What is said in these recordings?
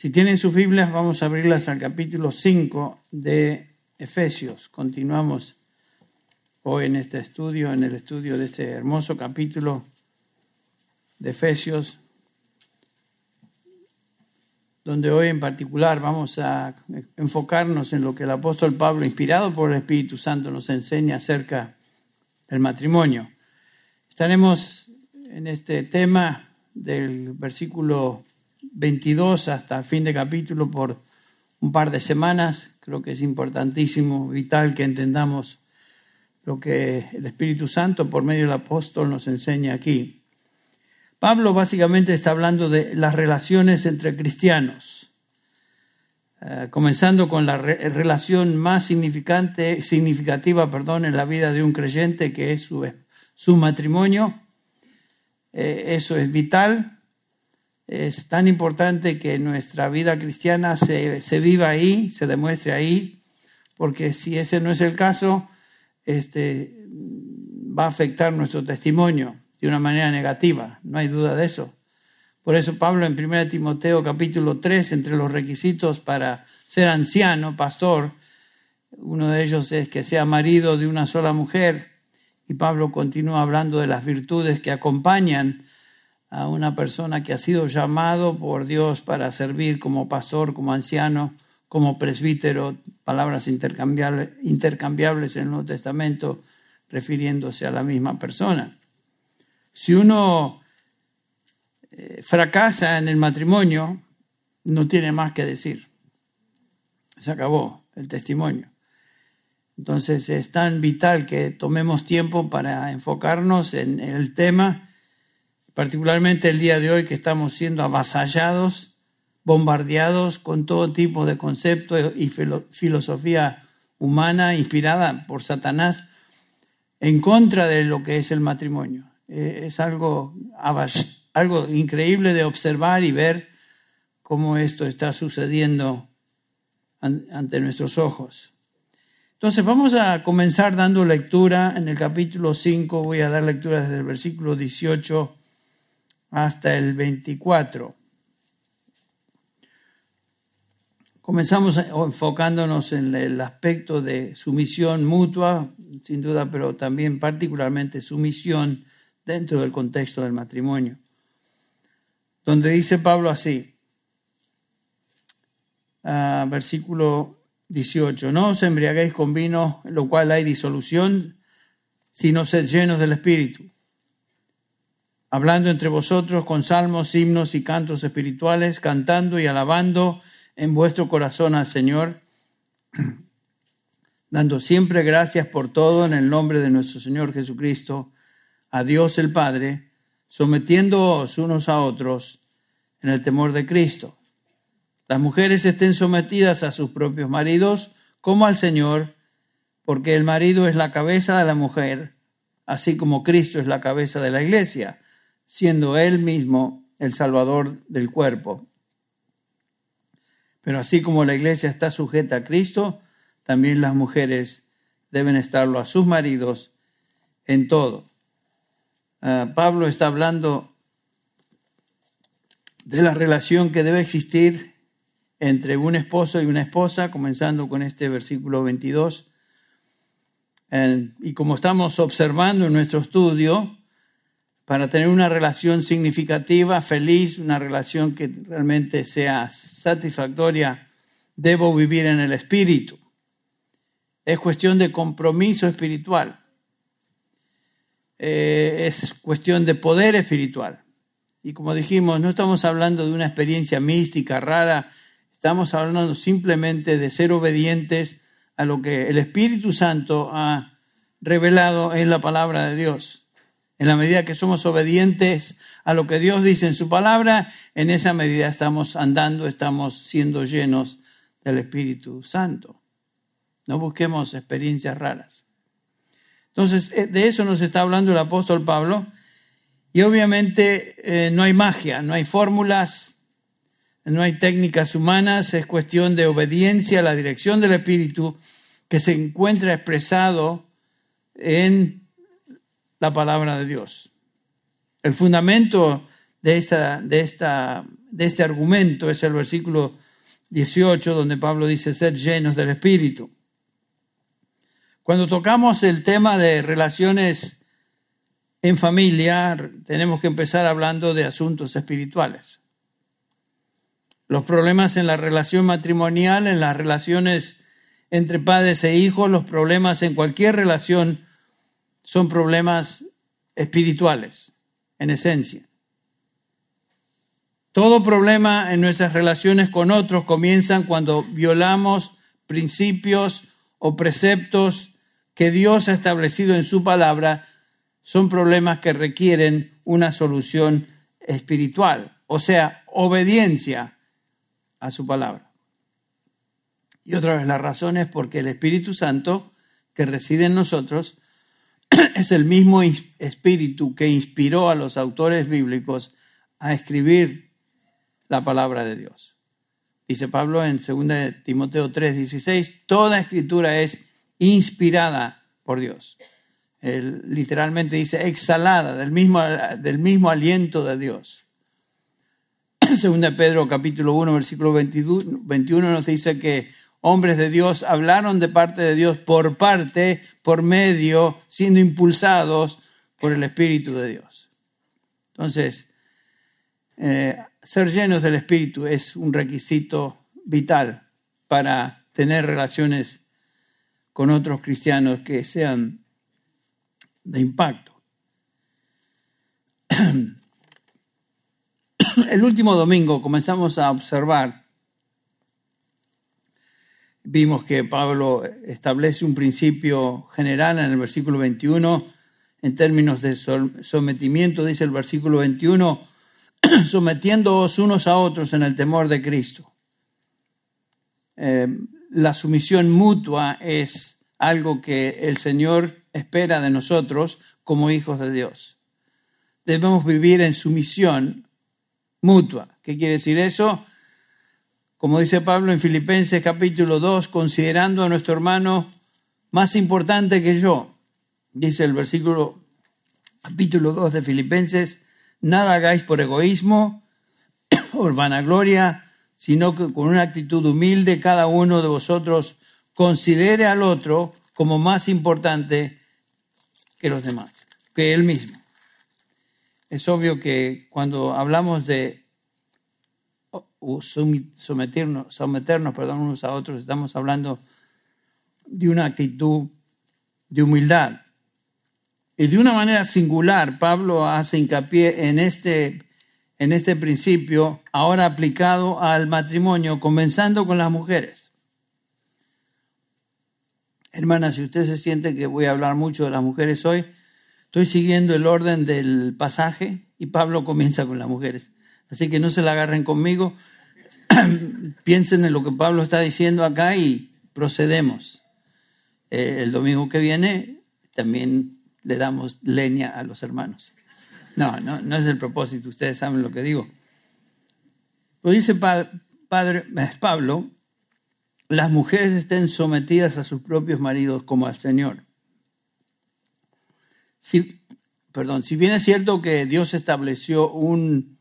Si tienen sus Biblias, vamos a abrirlas al capítulo 5 de Efesios. Continuamos hoy en este estudio, en el estudio de este hermoso capítulo de Efesios, donde hoy en particular vamos a enfocarnos en lo que el apóstol Pablo, inspirado por el Espíritu Santo, nos enseña acerca del matrimonio. Estaremos en este tema del versículo 22 hasta fin de capítulo por un par de semanas. Creo que es importantísimo, vital que entendamos lo que el Espíritu Santo por medio del apóstol nos enseña aquí. Pablo básicamente está hablando de las relaciones entre cristianos, eh, comenzando con la relación más significante, significativa perdón, en la vida de un creyente, que es su, su matrimonio. Eh, eso es vital, es tan importante que nuestra vida cristiana se, viva ahí, se demuestre ahí, porque si ese no es el caso, este, va a afectar nuestro testimonio de una manera negativa, no hay duda de eso. Por eso Pablo en 1 Timoteo capítulo 3, entre los requisitos para ser anciano, pastor, uno de ellos es que sea marido de una sola mujer, y Pablo continúa hablando de las virtudes que acompañan a una persona que ha sido llamado por Dios para servir como pastor, como anciano, como presbítero, palabras intercambiables, en el Nuevo Testamento refiriéndose a la misma persona. Si uno eh, fracasa en el matrimonio, no tiene más que decir. Se acabó el testimonio. Entonces es tan vital que tomemos tiempo para enfocarnos en el tema particularmente el día de hoy que estamos siendo avasallados, bombardeados con todo tipo de conceptos y filosofía humana inspirada por Satanás en contra de lo que es el matrimonio. Eh, es algo, algo increíble de observar y ver cómo esto está sucediendo ante nuestros ojos. Entonces vamos a comenzar dando lectura en el capítulo 5, voy a dar lectura desde el versículo 18 hasta el 24. Comenzamos enfocándonos en el aspecto de sumisión mutua, sin duda, pero también particularmente sumisión dentro del contexto del matrimonio, donde dice Pablo así, versículo 18, no os embriaguéis con vino, en lo cual hay disolución, sino sed llenos del Espíritu hablando entre vosotros con salmos, himnos y cantos espirituales, cantando y alabando en vuestro corazón al Señor, dando siempre gracias por todo en el nombre de nuestro Señor Jesucristo, a Dios el Padre, sometiéndoos unos a otros en el temor de Cristo. Las mujeres estén sometidas a sus propios maridos como al Señor, porque el marido es la cabeza de la mujer, así como Cristo es la cabeza de la iglesia siendo Él mismo el Salvador del cuerpo. Pero así como la iglesia está sujeta a Cristo, también las mujeres deben estarlo a sus maridos en todo. Ah, Pablo está hablando de la relación que debe existir entre un esposo y una esposa, comenzando con este versículo 22. y como estamos observando en nuestro estudio, para tener una relación significativa, feliz, una relación que realmente sea satisfactoria, debo vivir en el espíritu. Es cuestión de compromiso espiritual. Eh, es cuestión de poder espiritual. Y como dijimos, no estamos hablando de una experiencia mística rara, estamos hablando simplemente de ser obedientes a lo que el Espíritu Santo ha revelado en la palabra de Dios. En la medida que somos obedientes a lo que Dios dice en su palabra, en esa medida estamos andando, estamos siendo llenos del Espíritu Santo. No busquemos experiencias raras. Entonces, eh, de eso nos está hablando el apóstol Pablo. Y obviamente eh, no hay magia, no hay fórmulas, no hay técnicas humanas, es cuestión de obediencia a la dirección del Espíritu que se encuentra expresado en la palabra de Dios. El fundamento de esta, de esta de este argumento es el versículo 18, donde Pablo dice ser llenos del Espíritu. Cuando tocamos el tema de relaciones en familia, tenemos que empezar hablando de asuntos espirituales. Los problemas en la relación matrimonial, en las relaciones entre padres e hijos, los problemas en cualquier relación son problemas espirituales, en esencia. Todo problema en nuestras relaciones con otros comienzan cuando violamos principios o preceptos que Dios ha establecido en su palabra. Son problemas que requieren una solución espiritual, o sea, obediencia a su palabra. Y otra vez, la razón es porque el Espíritu Santo que reside en nosotros es el mismo espíritu que inspiró a los autores bíblicos a escribir la palabra de Dios. Dice Pablo en 2 Timoteo 3, 16, toda escritura es inspirada por Dios. Él literalmente dice exhalada del mismo, del mismo aliento de Dios. Segunda Pedro capítulo 1 versículo 21 nos dice que hombres de Dios hablaron de parte de Dios por parte, por medio, siendo impulsados por el Espíritu de Dios. Entonces, eh, ser llenos del Espíritu es un requisito vital para tener relaciones con otros cristianos que sean de impacto. El último domingo comenzamos a observar Vimos que Pablo establece un principio general en el versículo 21 en términos de sometimiento, dice el versículo 21, sometiéndoos unos a otros en el temor de Cristo. Eh, la sumisión mutua es algo que el Señor espera de nosotros como hijos de Dios. Debemos vivir en sumisión mutua. ¿Qué quiere decir eso? Como dice Pablo en Filipenses capítulo 2, considerando a nuestro hermano más importante que yo, dice el versículo capítulo 2 de Filipenses, nada hagáis por egoísmo o vanagloria, sino que con una actitud humilde cada uno de vosotros considere al otro como más importante que los demás, que él mismo. Es obvio que cuando hablamos de someternos, someternos perdón, unos a otros, estamos hablando de una actitud de humildad. Y de una manera singular, Pablo hace hincapié en este, en este principio, ahora aplicado al matrimonio, comenzando con las mujeres. Hermanas, si usted se siente que voy a hablar mucho de las mujeres hoy, estoy siguiendo el orden del pasaje y Pablo comienza con las mujeres. Así que no se la agarren conmigo, piensen en lo que Pablo está diciendo acá y procedemos. Eh, el domingo que viene también le damos leña a los hermanos. No, no, no es el propósito, ustedes saben lo que digo. Lo dice padre, Pablo, las mujeres estén sometidas a sus propios maridos como al Señor. Perdón, si bien es cierto que Dios estableció un,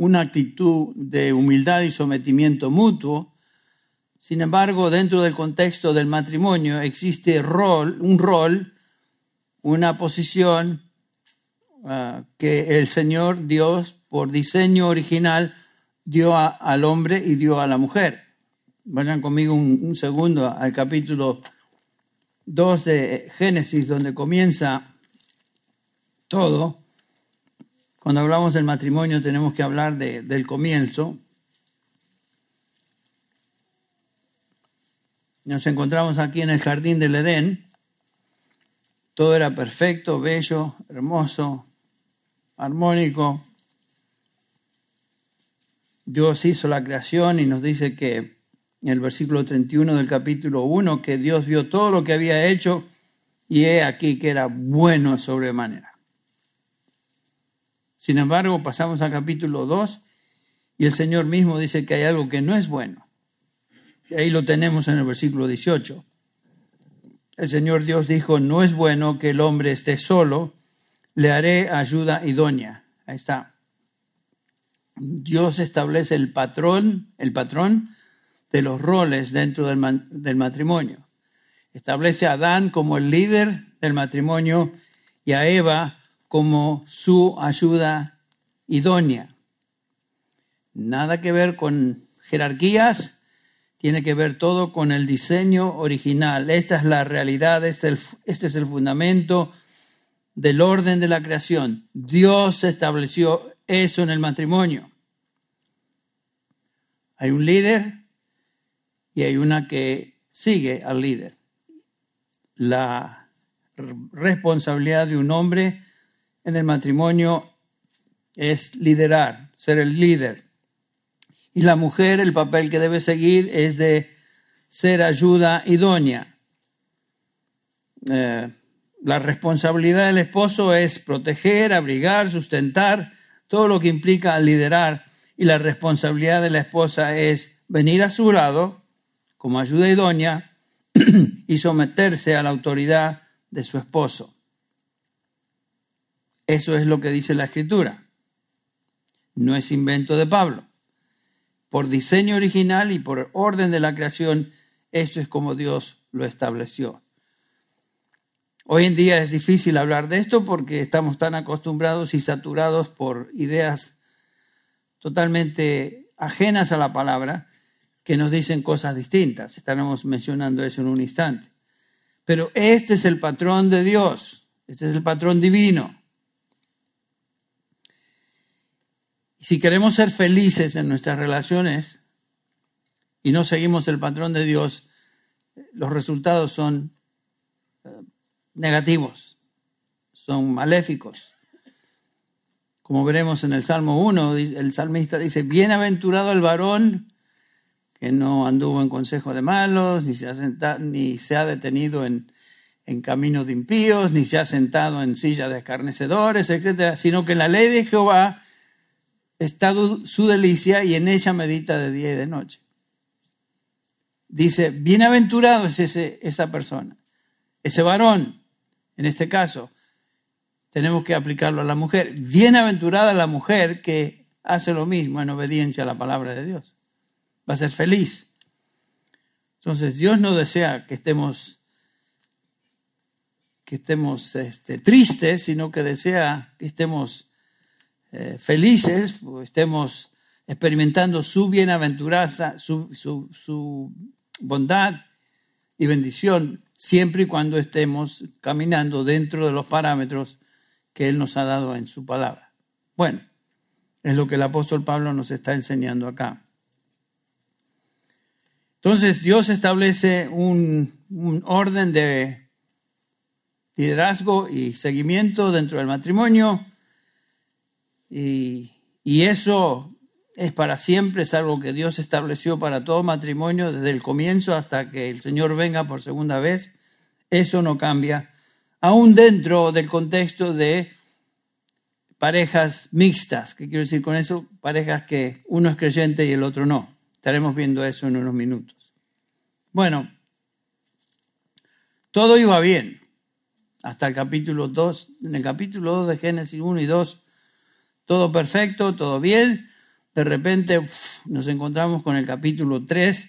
una actitud de humildad y sometimiento mutuo. Sin embargo, dentro del contexto del matrimonio existe rol, un rol, una posición ah, que el Señor Dios, por diseño original, dio al hombre y dio a la mujer. Vayan conmigo un, un segundo al capítulo 2 de Génesis, donde comienza todo. Cuando hablamos del matrimonio tenemos que hablar del comienzo. Nos encontramos aquí en el jardín del Edén. Todo era perfecto, bello, hermoso, armónico. Dios hizo la creación y nos dice que en el versículo 31 del capítulo 1 que Dios vio todo lo que había hecho y he aquí que era bueno sobremanera. Sin embargo, pasamos al capítulo 2 y el Señor mismo dice que hay algo que no es bueno. Y ahí lo tenemos en el versículo 18. El Señor Dios dijo, no es bueno que el hombre esté solo, le haré ayuda idónea. Ahí está. Dios establece el patrón, el patrón de los roles dentro del, del matrimonio. Establece a Adán como el líder del matrimonio y a Eva como su ayuda idónea. Nada que ver con jerarquías, tiene que ver todo con el diseño original. Esta es la realidad, este, este es el, fundamento del orden de la creación. Dios estableció eso en el matrimonio. Hay un líder y hay una que sigue al líder. La responsabilidad de un hombre en el matrimonio es liderar, ser el líder. Y la mujer, el papel que debe seguir es de ser ayuda idónea. Eh, la responsabilidad del esposo es proteger, abrigar, sustentar, todo lo que implica liderar. Y la responsabilidad de la esposa es venir a su lado como ayuda idónea y someterse a la autoridad de su esposo. Eso es lo que dice la escritura. No es invento de Pablo por diseño original y por orden de la creación, esto es como Dios lo estableció. Hoy en día es difícil hablar de esto porque estamos tan acostumbrados y saturados por ideas totalmente ajenas a la palabra que nos dicen cosas distintas. Estaremos mencionando eso en un instante. Pero este es el patrón de Dios, este es el patrón divino. Si queremos ser felices en nuestras relaciones y no seguimos el patrón de Dios, los resultados son eh, negativos, son maléficos. Como veremos en el Salmo 1, el salmista dice, bienaventurado el varón que no anduvo en consejo de malos, ni se ha, ni se ha detenido en, en de impíos, ni se ha sentado en silla de escarnecedores, etc., sino que en la ley de Jehová está su delicia y en ella medita de día y de noche. Dice, bienaventurado es ese, esa persona, ese varón, en este caso, tenemos que aplicarlo a la mujer. Bienaventurada la mujer que hace lo mismo en obediencia a la palabra de Dios. Va a ser feliz. Entonces, Dios no desea que estemos que estemos este, tristes, sino que desea que estemos eh, felices, estemos experimentando su bienaventuranza, su, su bondad y bendición, siempre y cuando estemos caminando dentro de los parámetros que Él nos ha dado en su palabra. Bueno, es lo que el apóstol Pablo nos está enseñando acá. Entonces Dios establece un, un, orden de liderazgo y seguimiento dentro del matrimonio y, eso es para siempre, es algo que Dios estableció para todo matrimonio desde el comienzo hasta que el Señor venga por segunda vez. Eso no cambia, aún dentro del contexto de parejas mixtas. ¿Qué quiero decir con eso? Parejas que uno es creyente y el otro no. Estaremos viendo eso en unos minutos. Bueno, todo iba bien hasta el capítulo 2. En el capítulo 2 de Génesis 1 y 2 todo perfecto, todo bien. De repente nos encontramos con el capítulo 3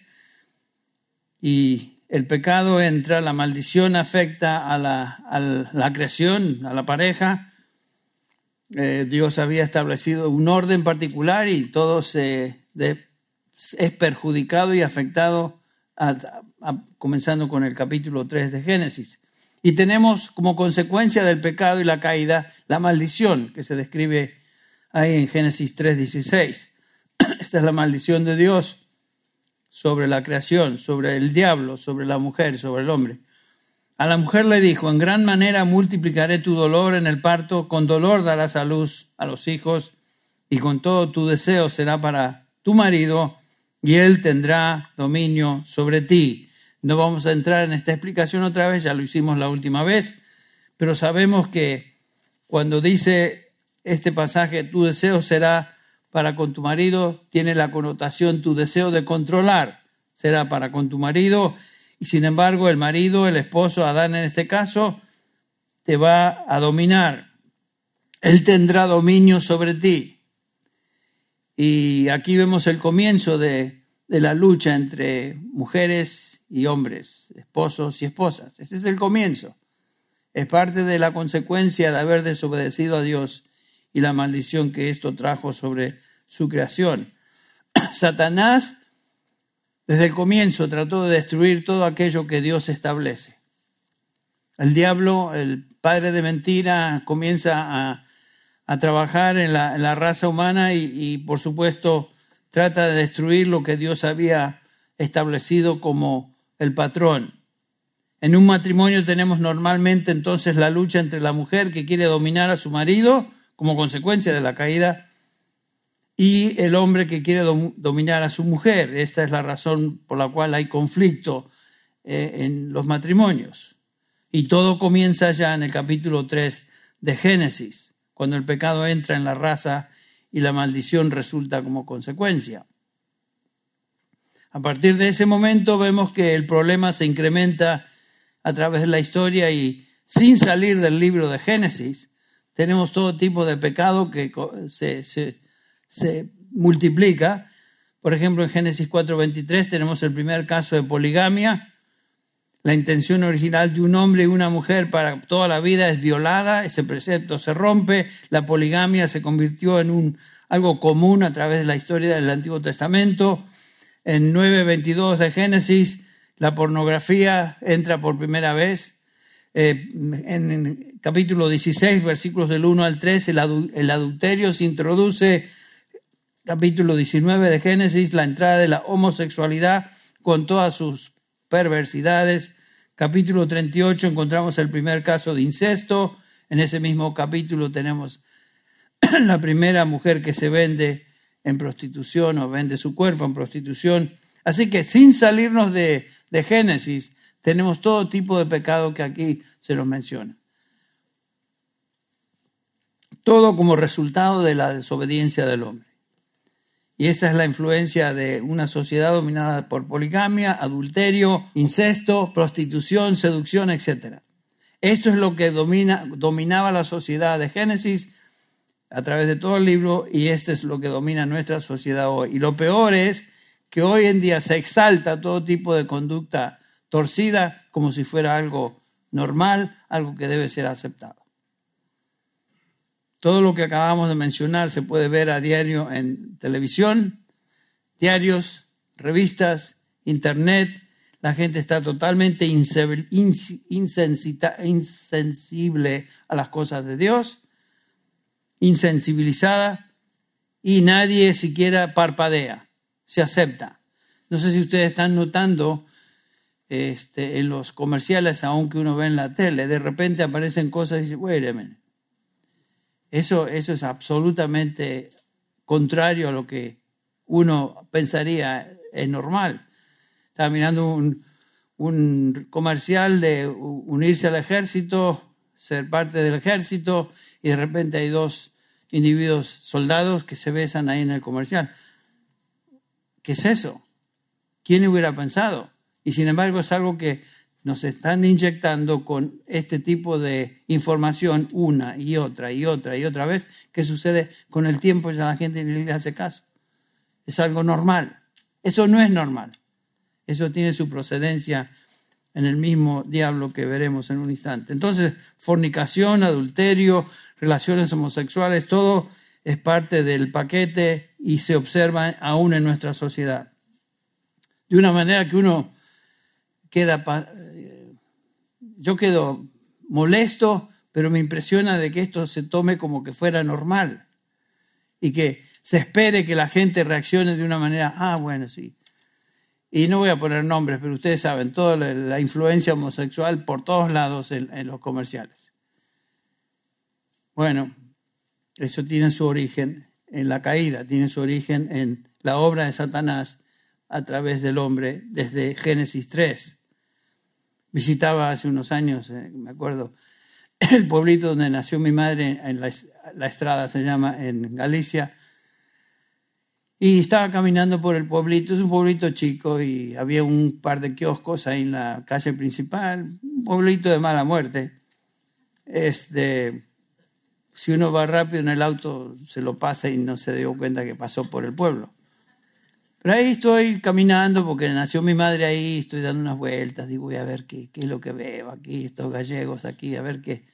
y el pecado entra, la maldición afecta a la, creación, a la pareja. Eh, Dios había establecido un orden particular y todo se es perjudicado y afectado comenzando con el capítulo 3 de Génesis. Y tenemos como consecuencia del pecado y la caída la maldición que se describe ahí en Génesis 3:16. Esta es la maldición de Dios sobre la creación, sobre el diablo, sobre la mujer, sobre el hombre. A la mujer le dijo, en gran manera multiplicaré tu dolor en el parto, con dolor darás a luz a los hijos, y con todo tu deseo será para tu marido, y él tendrá dominio sobre ti. No vamos a entrar en esta explicación otra vez, ya lo hicimos la última vez, pero sabemos que cuando dice este pasaje, tu deseo será para con tu marido, tiene la connotación tu deseo de controlar, será para con tu marido, y sin embargo el marido, el esposo, Adán en este caso, te va a dominar. Él tendrá dominio sobre ti. Y aquí vemos el comienzo de, de la lucha entre mujeres y hombres, esposos y esposas. Ese es el comienzo. Es parte de la consecuencia de haber desobedecido a Dios y la maldición que esto trajo sobre su creación. Satanás desde el comienzo trató de destruir todo aquello que Dios establece. El diablo, el padre de mentira, comienza a, trabajar en la, raza humana y, y, por supuesto, trata de destruir lo que Dios había establecido como el patrón. En un matrimonio tenemos normalmente entonces la lucha entre la mujer que quiere dominar a su marido como consecuencia de la caída y el hombre que quiere dominar a su mujer. Esta es la razón por la cual hay conflicto eh, en los matrimonios. Y todo comienza ya en el capítulo 3 de Génesis, cuando el pecado entra en la raza y la maldición resulta como consecuencia. A partir de ese momento vemos que el problema se incrementa a través de la historia y sin salir del libro de Génesis, tenemos todo tipo de pecado que se, se multiplica. Por ejemplo, en Génesis 4:23 tenemos el primer caso de poligamia. La intención original de un hombre y una mujer para toda la vida es violada, ese precepto se rompe, la poligamia se convirtió en un, algo común a través de la historia del Antiguo Testamento. En 9:22 de Génesis, la pornografía entra por primera vez. Eh, en el capítulo 16, versículos del 1 al 3, el adulterio se introduce capítulo 19 de Génesis, la entrada de la homosexualidad con todas sus perversidades. Capítulo 38 encontramos el primer caso de incesto. En ese mismo capítulo tenemos la primera mujer que se vende en prostitución o vende su cuerpo en prostitución. Así que sin salirnos de, de Génesis, tenemos todo tipo de pecado que aquí se nos menciona. Todo como resultado de la desobediencia del hombre. Y esta es la influencia de una sociedad dominada por poligamia, adulterio, incesto, prostitución, seducción, etc. Esto es lo que domina, dominaba la sociedad de Génesis a través de todo el libro y esto es lo que domina nuestra sociedad hoy. Y lo peor es que hoy en día se exalta todo tipo de conducta torcida como si fuera algo normal, algo que debe ser aceptado. Todo lo que acabamos de mencionar se puede ver a diario en televisión, diarios, revistas, internet. La gente está totalmente insensible a las cosas de Dios, insensibilizada y nadie siquiera parpadea, se acepta. No sé si ustedes están notando este, en los comerciales, aunque uno ve en la tele, de repente aparecen cosas y dice, wait a minute. Eso, eso es absolutamente contrario a lo que uno pensaría es normal. Estaba mirando un, un comercial de unirse al ejército, ser parte del ejército, y de repente hay dos individuos soldados que se besan ahí en el comercial. ¿Qué es eso? ¿Quién hubiera pensado? Y sin embargo es algo que nos están inyectando con este tipo de información una y otra y otra y otra vez, que sucede con el tiempo ya la gente ni le hace caso. Es algo normal. Eso no es normal. Eso tiene su procedencia en el mismo diablo que veremos en un instante. Entonces, fornicación, adulterio, relaciones homosexuales, todo es parte del paquete y se observa aún en nuestra sociedad. De una manera que uno queda yo quedo molesto, pero me impresiona de que esto se tome como que fuera normal y que se espere que la gente reaccione de una manera, ah, bueno, sí. Y no voy a poner nombres, pero ustedes saben, toda la, influencia homosexual por todos lados en, en los comerciales. Bueno, eso tiene su origen en la caída, tiene su origen en la obra de Satanás a través del hombre desde Génesis 3 visitaba hace unos años, eh, me acuerdo, el pueblito donde nació mi madre, en la, la, Estrada se llama, en Galicia. Y estaba caminando por el pueblito, es un pueblito chico y había un par de kioscos ahí en la calle principal, un pueblito de mala muerte. Este, si uno va rápido en el auto se lo pasa y no se dio cuenta que pasó por el pueblo. Pero ahí estoy caminando porque nació mi madre ahí, estoy dando unas vueltas y voy a ver qué, qué es lo que veo aquí, estos gallegos aquí, a ver qué.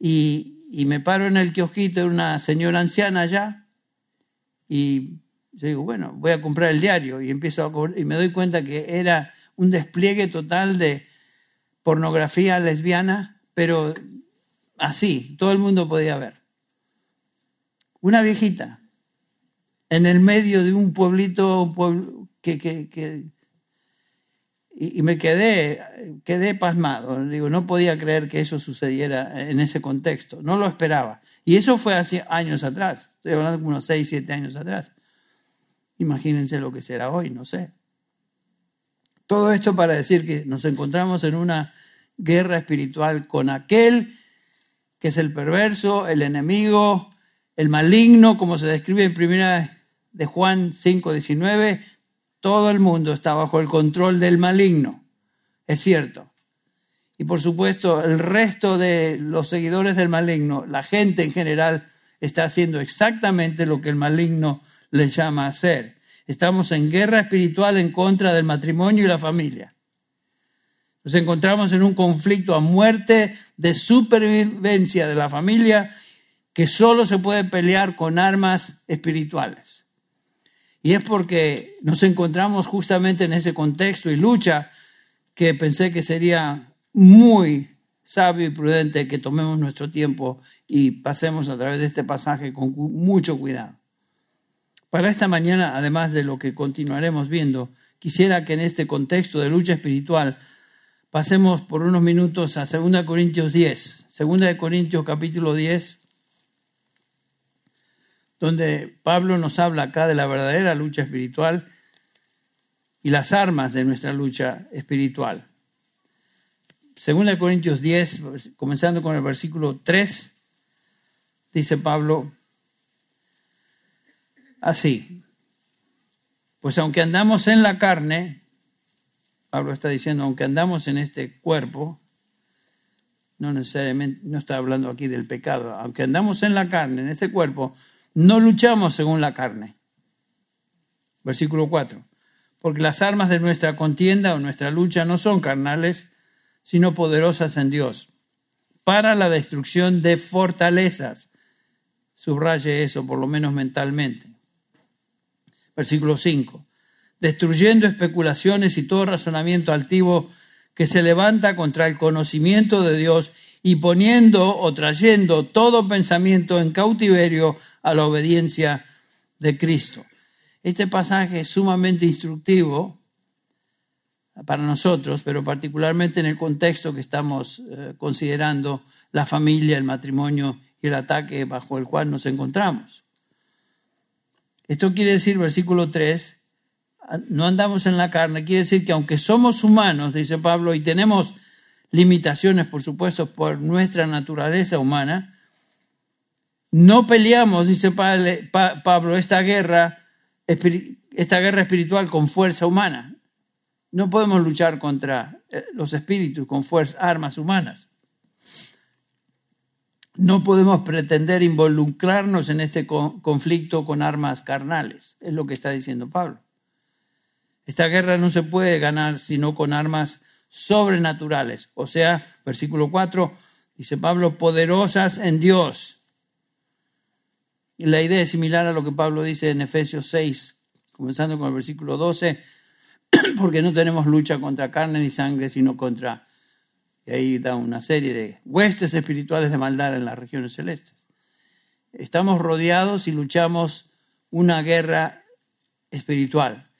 Y, y me paro en el kiosquito de una señora anciana allá y yo digo, bueno, voy a comprar el diario y empiezo a y me doy cuenta que era un despliegue total de pornografía lesbiana, pero así, todo el mundo podía ver. Una viejita en el medio de un pueblito que, que, y, me quedé, quedé pasmado. Digo, no podía creer que eso sucediera en ese contexto. No lo esperaba. Y eso fue hace años atrás. Estoy hablando de unos 6, 7 años atrás. Imagínense lo que será hoy, no sé. Todo esto para decir que nos encontramos en una guerra espiritual con aquel que es el perverso, el enemigo, el maligno, como se describe en primera de Juan 5, 19, todo el mundo está bajo el control del maligno. Es cierto. Y por supuesto, el resto de los seguidores del maligno, la gente en general, está haciendo exactamente lo que el maligno le llama a hacer. Estamos en guerra espiritual en contra del matrimonio y la familia. Nos encontramos en un conflicto a muerte de supervivencia de la familia que solo se puede pelear con armas espirituales. Y es porque nos encontramos justamente en ese contexto y lucha que pensé que sería muy sabio y prudente que tomemos nuestro tiempo y pasemos a través de este pasaje con mucho cuidado. Para esta mañana, además de lo que continuaremos viendo, quisiera que en este contexto de lucha espiritual pasemos por unos minutos a 2 Corintios 10. 2 Corintios capítulo 10, donde Pablo nos habla acá de la verdadera lucha espiritual y las armas de nuestra lucha espiritual. Segunda de Corintios 10, comenzando con el versículo 3, dice Pablo así, pues aunque andamos en la carne, Pablo está diciendo, aunque andamos en este cuerpo, no necesariamente, no está hablando aquí del pecado, aunque andamos en la carne, en este cuerpo, no luchamos según la carne. Versículo 4. Porque las armas de nuestra contienda o nuestra lucha no son carnales, sino poderosas en Dios, para la destrucción de fortalezas. Subraye eso, por lo menos mentalmente. Versículo 5. Destruyendo especulaciones y todo razonamiento altivo que se levanta contra el conocimiento de Dios y poniendo o trayendo todo pensamiento en cautiverio a la obediencia de Cristo. Este pasaje es sumamente instructivo para nosotros, pero particularmente en el contexto que estamos eh, considerando la familia, el matrimonio y el ataque bajo el cual nos encontramos. Esto quiere decir, versículo 3, no andamos en la carne, quiere decir que aunque somos humanos, dice Pablo, y tenemos limitaciones, por supuesto, por nuestra naturaleza humana, no peleamos, dice Pablo, esta guerra, esta guerra espiritual con fuerza humana. No podemos luchar contra eh, los espíritus con armas humanas. No podemos pretender involucrarnos en este conflicto con armas carnales, es lo que está diciendo Pablo. Esta guerra no se puede ganar sino con armas sobrenaturales, o sea, versículo 4, dice Pablo, poderosas en Dios la idea es similar a lo que Pablo dice en Efesios 6, comenzando con el versículo 12, porque no tenemos lucha contra carne ni sangre, sino contra, y ahí da una serie de huestes espirituales de maldad en las regiones celestes. Estamos rodeados y luchamos una guerra espiritual,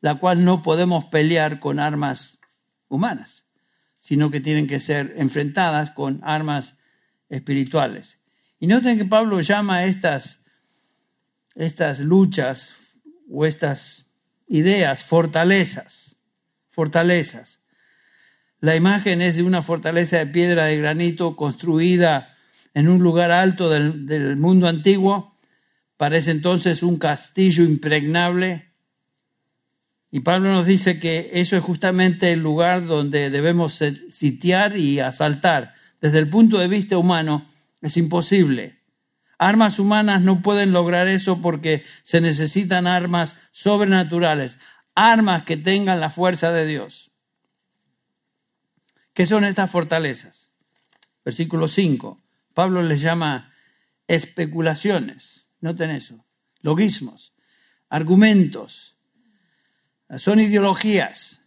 la cual no podemos pelear con armas humanas, sino que tienen que ser enfrentadas con armas espirituales. Y noten que Pablo llama a estas estas luchas o estas ideas, fortalezas, fortalezas. La imagen es de una fortaleza de piedra de granito construida en un lugar alto del, mundo antiguo. Parece entonces un castillo impregnable. Y Pablo nos dice que eso es justamente el lugar donde debemos sitiar y asaltar. Desde el punto de vista humano, Es imposible. Armas humanas no pueden lograr eso porque se necesitan armas sobrenaturales, armas que tengan la fuerza de Dios. ¿Qué son estas fortalezas? Versículo 5. Pablo les llama especulaciones. Noten eso. Logismos, argumentos. Son ideologías,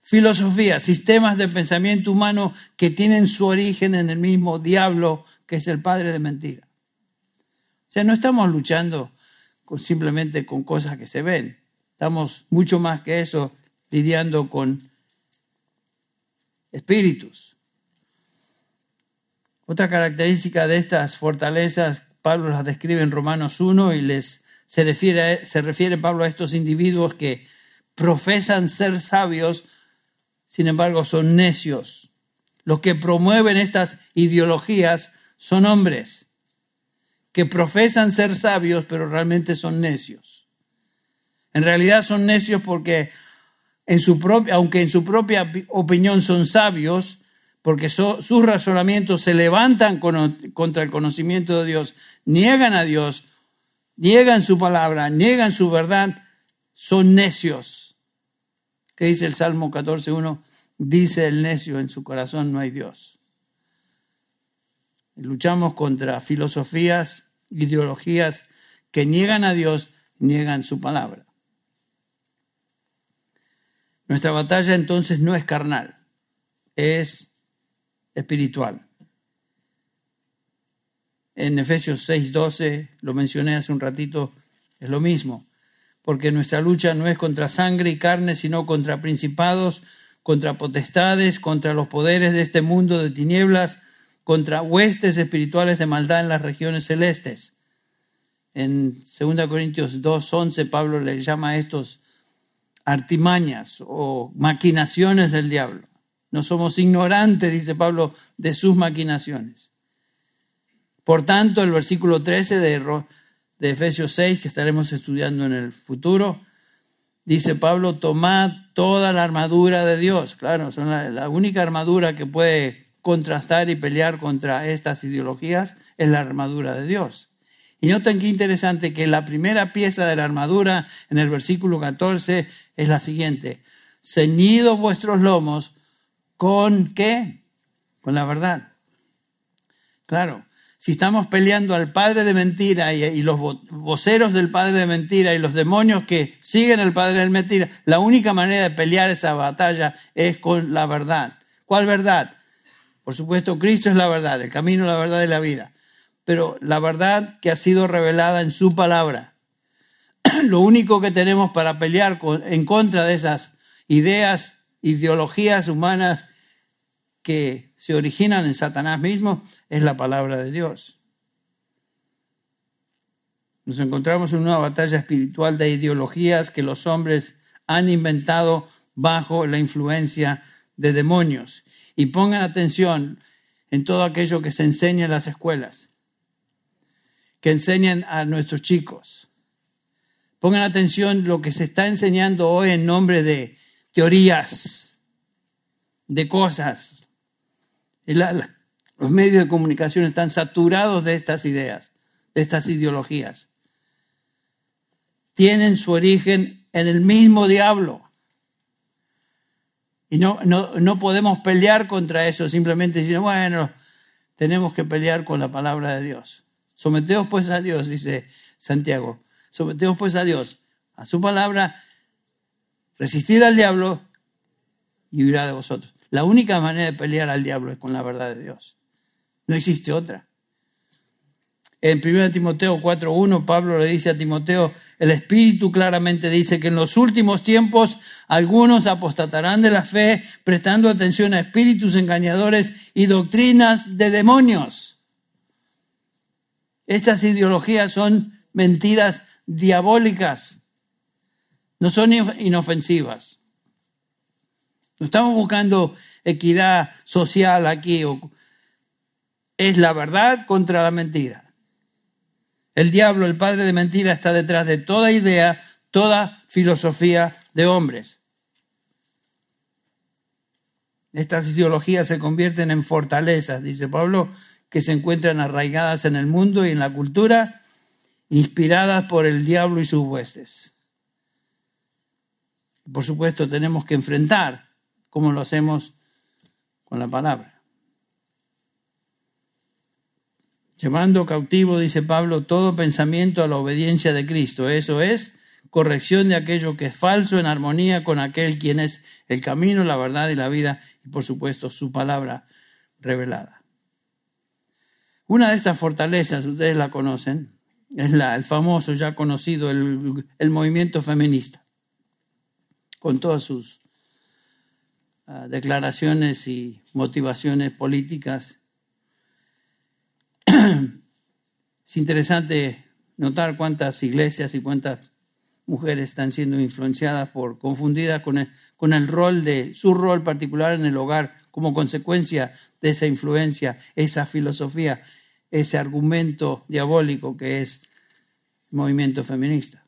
filosofías, sistemas de pensamiento humano que tienen su origen en el mismo diablo que es el padre de mentira. O sea, no estamos luchando simplemente con cosas que se ven. Estamos mucho más que eso lidiando con espíritus. Otra característica de estas fortalezas, Pablo las describe en Romanos 1 y les se refiere, se refiere Pablo a estos individuos que profesan ser sabios, sin embargo son necios. Los que promueven estas ideologías son hombres que profesan ser sabios, pero realmente son necios. En realidad son necios porque, en su propia, aunque en su propia opinión son sabios, porque sus razonamientos se levantan contra el conocimiento de Dios, niegan a Dios, niegan su palabra, niegan su verdad, son necios. ¿Qué dice el Salmo 14.1? Dice el necio, en su corazón no hay Dios. Luchamos contra filosofías, ideologías que niegan a Dios, niegan su palabra. Nuestra batalla entonces no es carnal, es espiritual. En Efesios 6:12, lo mencioné hace un ratito, es lo mismo, porque nuestra lucha no es contra sangre y carne, sino contra principados, contra potestades, contra los poderes de este mundo de tinieblas, contra huestes espirituales de maldad en las regiones celestes. En 2 Corintios 2.11 Pablo le llama a estos artimañas o maquinaciones del diablo. No somos ignorantes, dice Pablo, de sus maquinaciones. Por tanto, el versículo 13 de, de Efesios 6, que estaremos estudiando en el futuro, dice Pablo, tomad toda la armadura de Dios. Claro, son la única armadura que puede contrastar y pelear contra estas ideologías es la armadura de Dios. Y noten qué interesante que la primera pieza de la armadura en el versículo 14 es la siguiente. Ceñidos vuestros lomos con qué? Con la verdad. Claro, si estamos peleando al padre de mentira y, y, los voceros del padre de mentira y los demonios que siguen al padre de mentira, la única manera de pelear esa batalla es con la verdad. ¿Cuál verdad? Por supuesto, Cristo es la verdad, el camino, la verdad y la vida. Pero la verdad que ha sido revelada en su palabra. Lo único que tenemos para pelear en contra de esas ideas, ideologías humanas que se originan en Satanás mismo es la palabra de Dios. Nos encontramos en una batalla espiritual de ideologías que los hombres han inventado bajo la influencia de demonios y pongan atención en todo aquello que se enseña en las escuelas, que enseñan a nuestros chicos. Pongan atención lo que se está enseñando hoy en nombre de teorías, de cosas. los medios de comunicación están saturados de estas ideas, de estas ideologías. Tienen su origen en el mismo diablo. Y no, no, podemos pelear contra eso simplemente diciendo, bueno, tenemos que pelear con la palabra de Dios. Someteos pues a Dios, dice Santiago. Someteos pues a Dios, a su palabra, resistid al diablo y huirá de vosotros. La única manera de pelear al diablo es con la verdad de Dios. No existe otra. En 1 Timoteo 4.1, Pablo le dice a Timoteo, el Espíritu claramente dice que en los últimos tiempos algunos apostatarán de la fe, prestando atención a espíritus engañadores y doctrinas de demonios. Estas ideologías son mentiras diabólicas, no son inofensivas. No estamos buscando equidad social aquí, es la verdad contra la mentira. El diablo, el padre de mentira, está detrás de toda idea, toda filosofía de hombres. Estas ideologías se convierten en fortalezas, dice Pablo, que se encuentran arraigadas en el mundo y en la cultura, inspiradas por el diablo y sus huestes. Por supuesto, tenemos que enfrentar, como lo hacemos con la palabra. Llevando cautivo, dice Pablo, todo pensamiento a la obediencia de Cristo. Eso es corrección de aquello que es falso en armonía con aquel quien es el camino, la verdad y la vida, y por supuesto su palabra revelada. Una de estas fortalezas, ustedes la conocen, es la, el famoso, ya conocido, el, movimiento feminista, con todas sus ah, declaraciones y motivaciones políticas. Es interesante notar cuántas iglesias y cuántas mujeres están siendo influenciadas por, confundidas con el, con el rol de, su rol particular en el hogar como consecuencia de esa influencia, esa filosofía, ese argumento diabólico que es el movimiento feminista.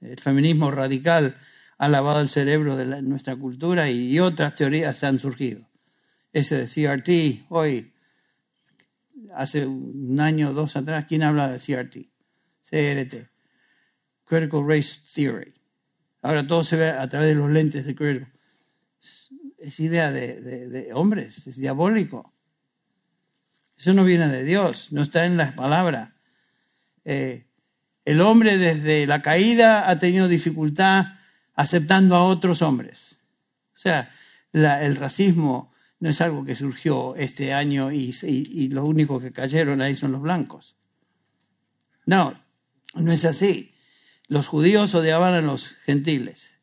El feminismo radical ha lavado el cerebro de nuestra cultura y, otras teorías han surgido. Ese de CRT, hoy, hace un año o dos atrás, ¿quién habla de CRT? CRT, Critical Race Theory. Ahora todo se ve a través de los lentes de Critical es idea de, hombres, es diabólico. Eso no viene de Dios, no está en las palabras. Eh, el hombre desde la caída ha tenido dificultad aceptando a otros hombres. O sea, el racismo no es algo que surgió este año y, los únicos que cayeron ahí son los blancos. No, no es así. Los judíos odiaban a los gentiles.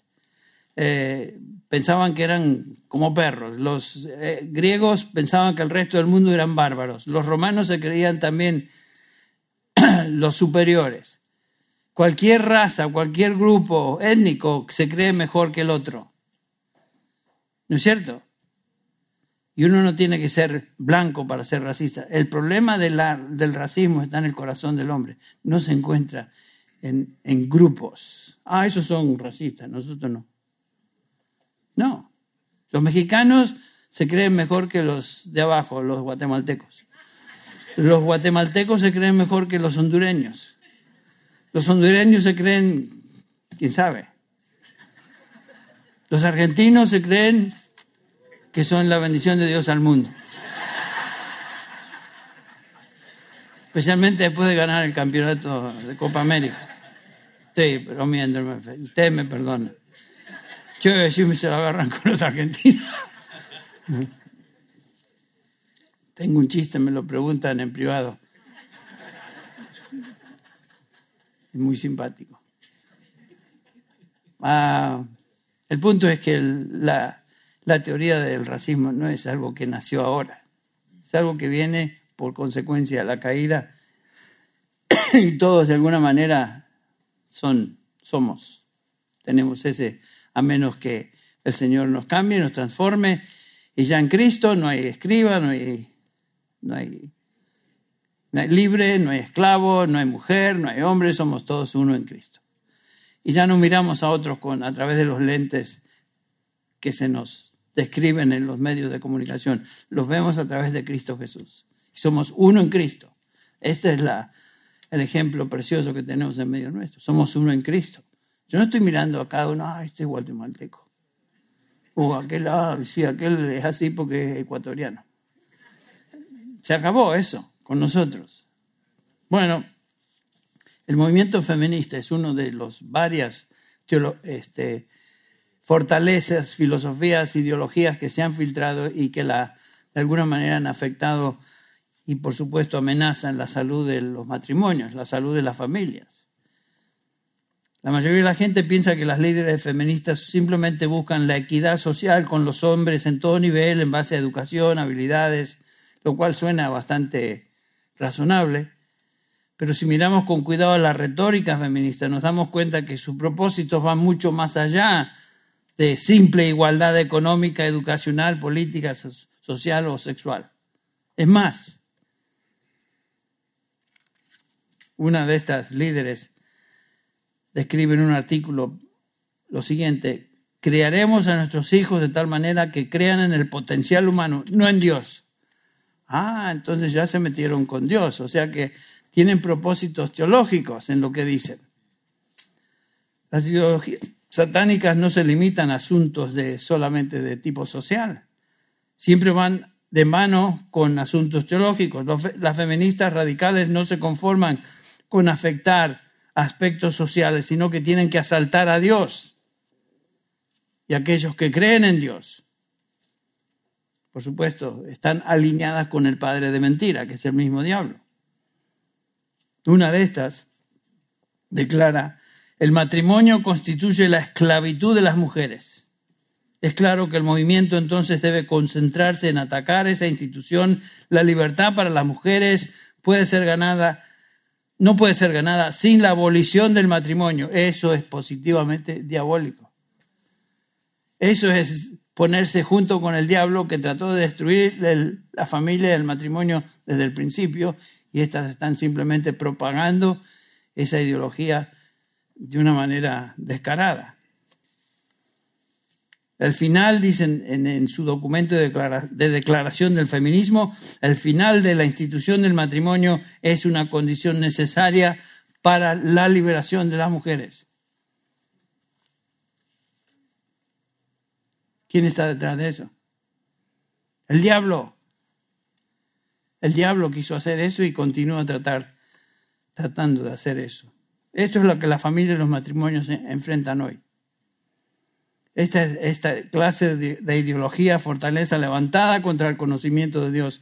Eh, pensaban que eran como perros. Los eh, griegos pensaban que el resto del mundo eran bárbaros. Los romanos se creían también los superiores. Cualquier raza, cualquier grupo étnico se cree mejor que el otro. ¿No es cierto? Y uno no tiene que ser blanco para ser racista. El problema del racismo está en el corazón del hombre. No se encuentra en, en grupos. Ah, esos son racistas, nosotros no. No. Los mexicanos se creen mejor que los de abajo, los guatemaltecos. Los guatemaltecos se creen mejor que los hondureños. Los hondureños se creen, quién sabe. Los argentinos se creen que son la bendición de Dios al mundo. Especialmente después de ganar el campeonato de Copa América. Sí, pero mientras, ustedes me perdonan. Yo voy a decir, se lo agarran con los argentinos. Tengo un chiste, me lo preguntan en privado. Es muy simpático. Ah, el punto es que la, la teoría del racismo no es algo que nació ahora, es algo que viene por consecuencia de la caída y todos de alguna manera son, somos, tenemos ese a menos que el Señor nos cambie, nos transforme. Y ya en Cristo no hay escriba, no hay, no hay, libre, no hay esclavo, no hay mujer, no hay hombre, somos todos uno en Cristo. Y ya no miramos a otros con, a través de los lentes que se nos describen en los medios de comunicación, los vemos a través de Cristo Jesús. Somos uno en Cristo. Este es la, el ejemplo precioso que tenemos en medio nuestro. Somos uno en Cristo. Yo no estoy mirando a cada uno, ah, este es guatemalteco. O aquel, ah, sí, aquel es así porque es ecuatoriano. Se acabó eso con nosotros. Bueno, el movimiento feminista es uno de los varias este, fortalezas, filosofías, ideologías que se han filtrado y que la, de alguna manera han afectado y por supuesto amenazan la salud de los matrimonios, la salud de las familias. La mayoría de la gente piensa que las líderes feministas simplemente buscan la equidad social con los hombres en todo nivel, en base a educación, habilidades, lo cual suena bastante razonable. Pero si miramos con cuidado la retórica feminista, nos damos cuenta que sus propósitos van mucho más allá de simple igualdad económica, educacional, política, social o sexual. Es más, una de estas líderes describe en un artículo lo siguiente, criaremos a nuestros hijos de tal manera que crean en el potencial humano, no en Dios. Ah, entonces ya se metieron con Dios, o sea que tienen propósitos teológicos en lo que dicen. Las ideologías satánicas no se limitan a asuntos de solamente de tipo social. Siempre van de mano con asuntos teológicos. Las feministas radicales no se conforman con afectar aspectos sociales, sino que tienen que asaltar a Dios y aquellos que creen en Dios por supuesto, están alineadas con el padre de mentira, que es el mismo diablo. Una de estas declara, el matrimonio constituye la esclavitud de las mujeres. Es claro que el movimiento entonces debe concentrarse en atacar esa institución. La libertad para las mujeres puede ser ganada, no puede ser ganada sin la abolición del matrimonio. Eso es positivamente diabólico. Eso es ponerse junto con el diablo que trató de destruir la familia y el matrimonio desde el principio y estas están simplemente propagando esa ideología de una manera descarada. El final, dicen en, su documento de, de, declaración del feminismo, el final de la institución del matrimonio es una condición necesaria para la liberación de las mujeres. ¿Quién está detrás de eso? El diablo. El diablo quiso hacer eso y continúa tratar, tratando de hacer eso. Esto es lo que la familia y los matrimonios enfrentan hoy. Esta, esta clase de, de ideología, fortaleza levantada contra el conocimiento de Dios.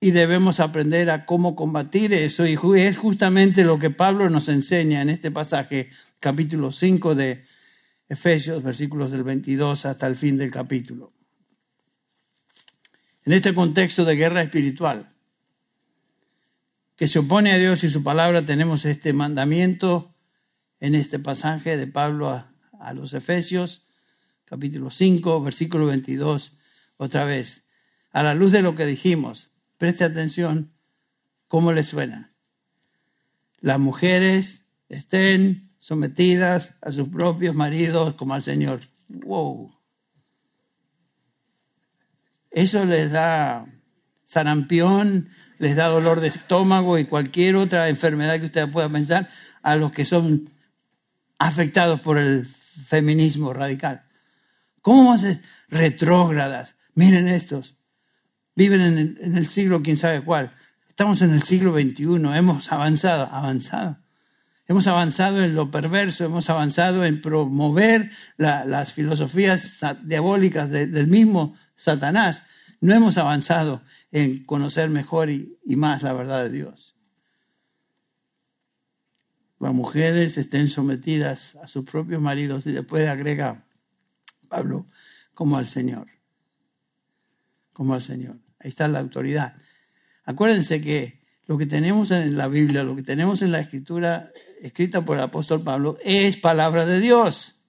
Y debemos aprender a cómo combatir eso. Y es justamente lo que Pablo nos enseña en este pasaje, capítulo 5 de, Efesios, versículos del 22 hasta el fin del capítulo. En este contexto de guerra espiritual, que se opone a Dios y su palabra, tenemos este mandamiento en este pasaje de Pablo a, los Efesios, capítulo 5, versículo 22, otra vez. A la luz de lo que dijimos, preste atención cómo le suena. Las mujeres estén sometidas a sus propios maridos como al Señor. ¡Wow! Eso les da sarampión, les da dolor de estómago y cualquier otra enfermedad que usted pueda pensar a los que son afectados por el feminismo radical. ¿Cómo vamos a retrógradas? Miren estos. Viven en el, en el siglo quién sabe cuál. Estamos en el siglo XXI, hemos avanzado, avanzado. Hemos avanzado en lo perverso, hemos avanzado en promover las filosofías diabólicas del mismo Satanás. No hemos avanzado en conocer mejor y, más la verdad de Dios. Las mujeres estén sometidas a sus propios maridos y después agrega Pablo como al Señor. Como al Señor. Ahí está la autoridad. Acuérdense que lo que tenemos en la Biblia, lo que tenemos en la escritura escrita por el apóstol Pablo, es palabra de Dios.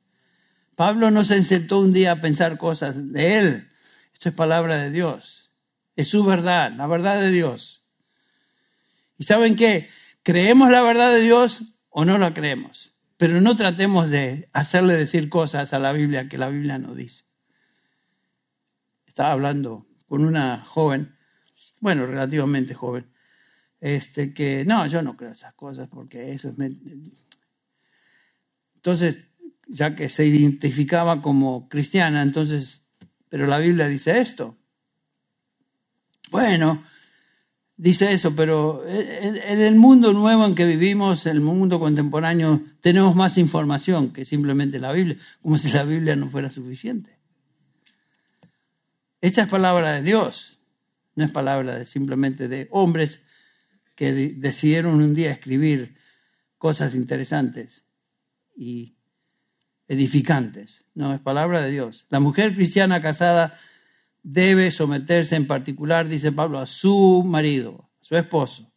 Pablo no se sentó un día a pensar cosas de él. Esto es palabra de Dios. Es su verdad, la verdad de Dios. ¿Y saben qué? ¿Creemos la verdad de Dios o no la creemos? Pero no tratemos de hacerle decir cosas a la Biblia que la Biblia no dice. Estaba hablando con una joven, bueno, relativamente joven, este, que no, yo no creo esas cosas porque eso es... Entonces, ya que se identificaba como cristiana, entonces, pero la Biblia dice esto. Bueno, dice eso, pero en el mundo nuevo en que vivimos, en el mundo contemporáneo, tenemos más información que simplemente la Biblia, como si la Biblia no fuera suficiente. Esta es palabra de Dios, no es palabra de simplemente de hombres que decidieron un día escribir cosas interesantes y edificantes. No, es palabra de Dios. La mujer cristiana casada debe someterse en particular, dice Pablo, a su marido, a su esposo.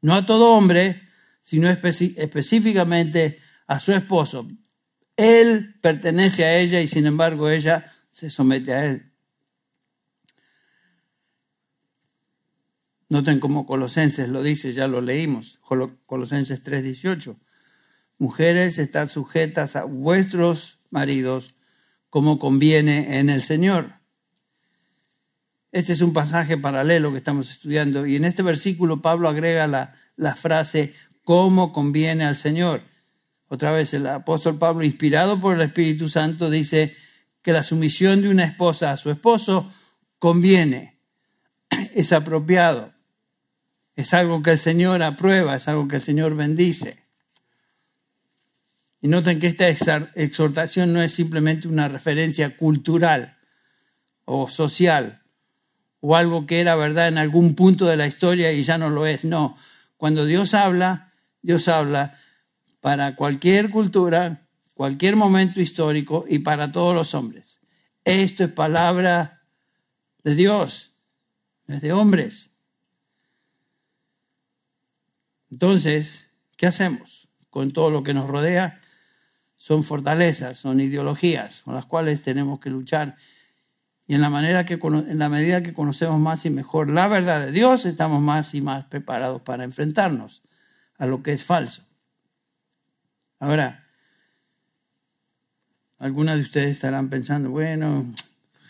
No a todo hombre, sino específicamente a su esposo. Él pertenece a ella y sin embargo ella se somete a él. Noten cómo Colosenses lo dice, ya lo leímos, Colosenses 3:18. Mujeres, están sujetas a vuestros maridos como conviene en el Señor. Este es un pasaje paralelo que estamos estudiando y en este versículo Pablo agrega la, la frase como conviene al Señor. Otra vez el apóstol Pablo, inspirado por el Espíritu Santo, dice que la sumisión de una esposa a su esposo conviene, es apropiado, es algo que el Señor aprueba, es algo que el Señor bendice. Y noten que esta exhortación no es simplemente una referencia cultural o social o algo que era verdad en algún punto de la historia y ya no lo es. No, cuando Dios habla, Dios habla para cualquier cultura, cualquier momento histórico y para todos los hombres. Esto es palabra de Dios, no es de hombres. Entonces, ¿qué hacemos con todo lo que nos rodea? Son fortalezas, son ideologías con las cuales tenemos que luchar. Y en la, manera que, en la medida que conocemos más y mejor la verdad de Dios, estamos más y más preparados para enfrentarnos a lo que es falso. Ahora, algunas de ustedes estarán pensando, bueno,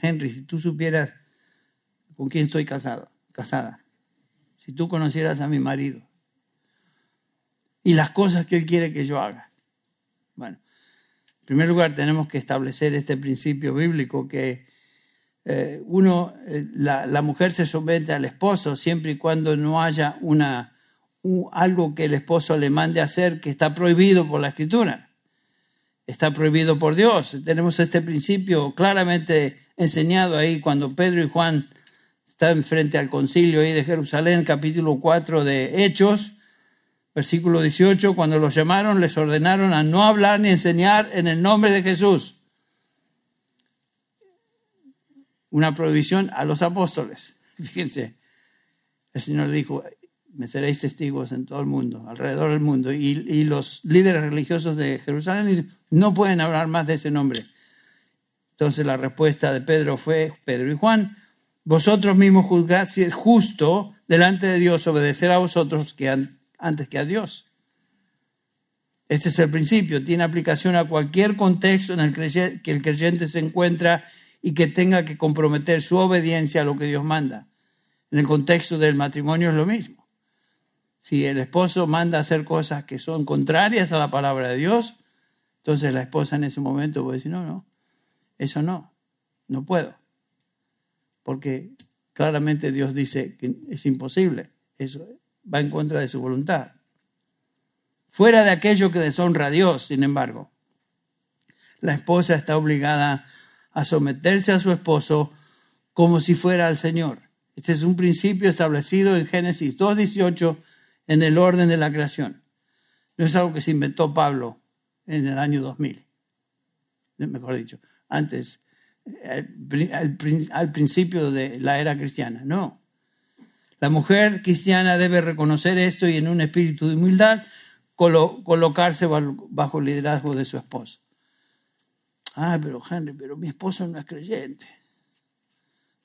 Henry, si tú supieras con quién estoy casado, casada, si tú conocieras a mi marido y las cosas que él quiere que yo haga. Bueno, en primer lugar, tenemos que establecer este principio bíblico que eh, uno, eh, la, mujer se somete al esposo siempre y cuando no haya una, algo que el esposo le mande a hacer que está prohibido por la escritura. Está prohibido por Dios. Tenemos este principio claramente enseñado ahí cuando Pedro y Juan están frente al concilio ahí de Jerusalén, capítulo 4 de Hechos Versículo 18, cuando los llamaron, les ordenaron a no hablar ni enseñar en el nombre de Jesús. Una prohibición a los apóstoles. Fíjense, el Señor dijo, me seréis testigos en todo el mundo, alrededor del mundo. Y, y los líderes religiosos de Jerusalén dicen, no pueden hablar más de ese nombre. Entonces la respuesta de Pedro fue, Pedro y Juan, vosotros mismos juzgad si es justo delante de Dios obedecer a vosotros que han antes que a Dios. Este es el principio, tiene aplicación a cualquier contexto en el que el creyente se encuentra y que tenga que comprometer su obediencia a lo que Dios manda. En el contexto del matrimonio es lo mismo. Si el esposo manda hacer cosas que son contrarias a la palabra de Dios, entonces la esposa en ese momento puede decir, no, no, eso no, no puedo. Porque claramente Dios dice que es imposible. Eso, va en contra de su voluntad. Fuera de aquello que deshonra a Dios, sin embargo, la esposa está obligada a someterse a su esposo como si fuera al Señor. Este es un principio establecido en Génesis 2.18 en el orden de la creación. No es algo que se inventó Pablo en el año 2000, mejor dicho, antes, al principio de la era cristiana. No, la mujer cristiana debe reconocer esto y en un espíritu de humildad colocarse bajo el liderazgo de su esposo. Ah, pero Henry, pero mi esposo no es creyente.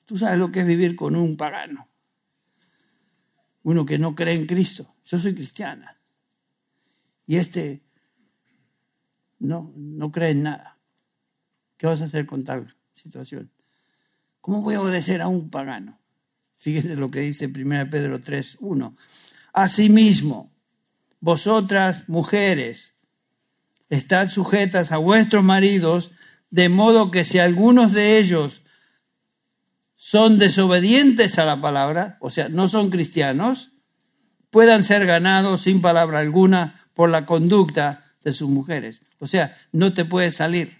Tú sabes lo que es vivir con un pagano. Uno que no cree en Cristo. Yo soy cristiana. Y este no, no cree en nada. ¿Qué vas a hacer con tal situación? ¿Cómo voy a obedecer a un pagano? Fíjense lo que dice 1 Pedro 3, 1. Asimismo, vosotras mujeres, estad sujetas a vuestros maridos, de modo que si algunos de ellos son desobedientes a la palabra, o sea, no son cristianos, puedan ser ganados sin palabra alguna por la conducta de sus mujeres. O sea, no te puedes salir.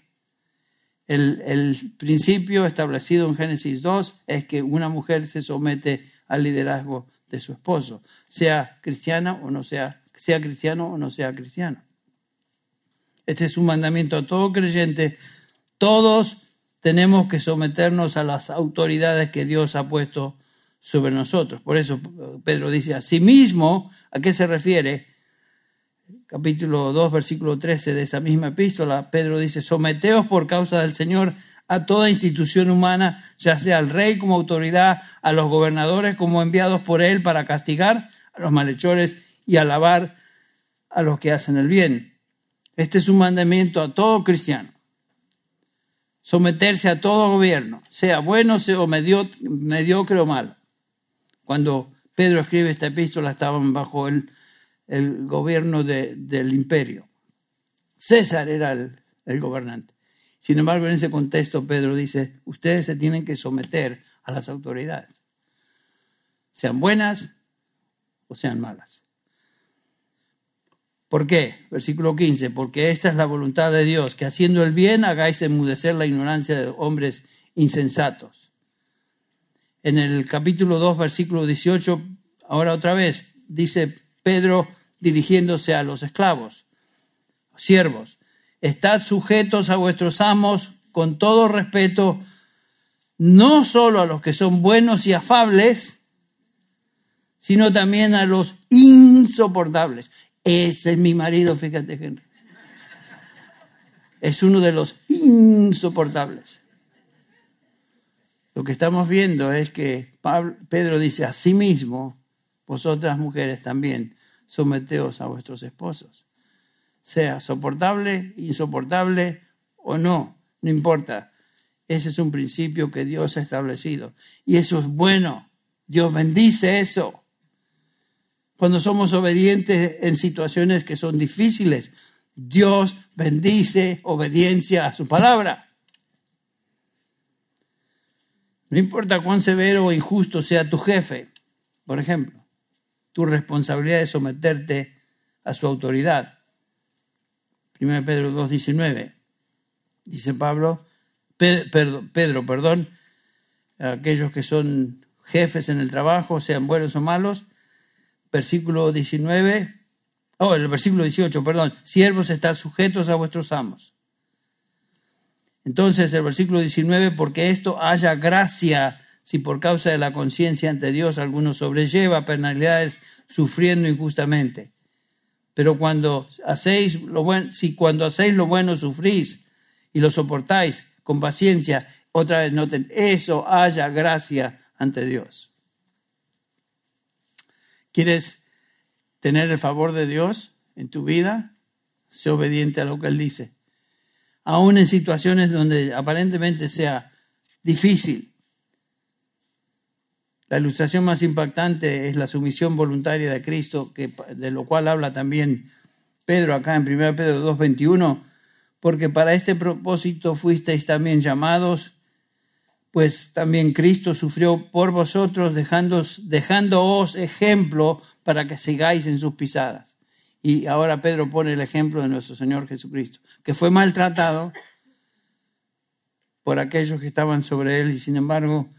El, principio establecido en Génesis 2 es que una mujer se somete al liderazgo de su esposo, sea cristiana o no sea, sea cristiano o no sea cristiano. Este es un mandamiento a todo creyente. Todos tenemos que someternos a las autoridades que Dios ha puesto sobre nosotros. Por eso Pedro dice, a sí mismo, ¿a qué se refiere? Capítulo 2, versículo 13 de esa misma epístola, Pedro dice, someteos por causa del Señor a toda institución humana, ya sea al rey como autoridad, a los gobernadores como enviados por él para castigar a los malhechores y alabar a los que hacen el bien. Este es un mandamiento a todo cristiano. someterse a todo gobierno, sea bueno sea o mediocre o malo. Cuando Pedro escribe esta epístola estaban bajo el, gobierno del imperio. César era el gobernante. Sin embargo, en ese contexto, Pedro dice, ustedes se tienen que someter a las autoridades, sean buenas o sean malas. ¿Por qué? Versículo 15, porque esta es la voluntad de Dios, que haciendo el bien hagáis enmudecer la ignorancia de hombres insensatos. En el capítulo 2, versículo 18, ahora otra vez, dice Pedro dirigiéndose a los esclavos, siervos, estad sujetos a vuestros amos con todo respeto, no solo a los que son buenos y afables, sino también a los insoportables. Ese es mi marido, fíjate, Henry. Es uno de los insoportables. Lo que estamos viendo es que Pedro dice a sí mismo, vosotras mujeres también, someteos a vuestros esposos sea soportable, insoportable o no, no importa. Ese es un principio que Dios ha establecido. Y eso es bueno. Dios bendice eso. Cuando somos obedientes en situaciones que son difíciles, Dios bendice obediencia a su palabra. No importa cuán severo o injusto sea tu jefe, por ejemplo, tu responsabilidad es someterte a su autoridad. 1 Pedro 2.19. Dice Pablo, Pedro, perdón, aquellos que son jefes en el trabajo, sean buenos o malos. Versículo 19, oh, el versículo 18, perdón, siervos están sujetos a vuestros amos. Entonces el versículo 19, porque esto haya gracia si por causa de la conciencia ante Dios alguno sobrelleva penalidades sufriendo injustamente. Pero cuando hacéis lo bueno, si cuando hacéis lo bueno sufrís y lo soportáis con paciencia, otra vez noten, eso haya gracia ante Dios. ¿Quieres tener el favor de Dios en tu vida? Sé obediente a lo que Él dice. Aún en situaciones donde aparentemente sea difícil, la ilustración más impactante es la sumisión voluntaria de Cristo, de lo cual habla también Pedro acá en 1 Pedro 2.21, porque para este propósito fuisteis también llamados, pues también Cristo sufrió por vosotros, dejándoos, dejándoos ejemplo para que sigáis en sus pisadas. Y ahora Pedro pone el ejemplo de nuestro Señor Jesucristo, que fue maltratado por aquellos que estaban sobre él y sin embargo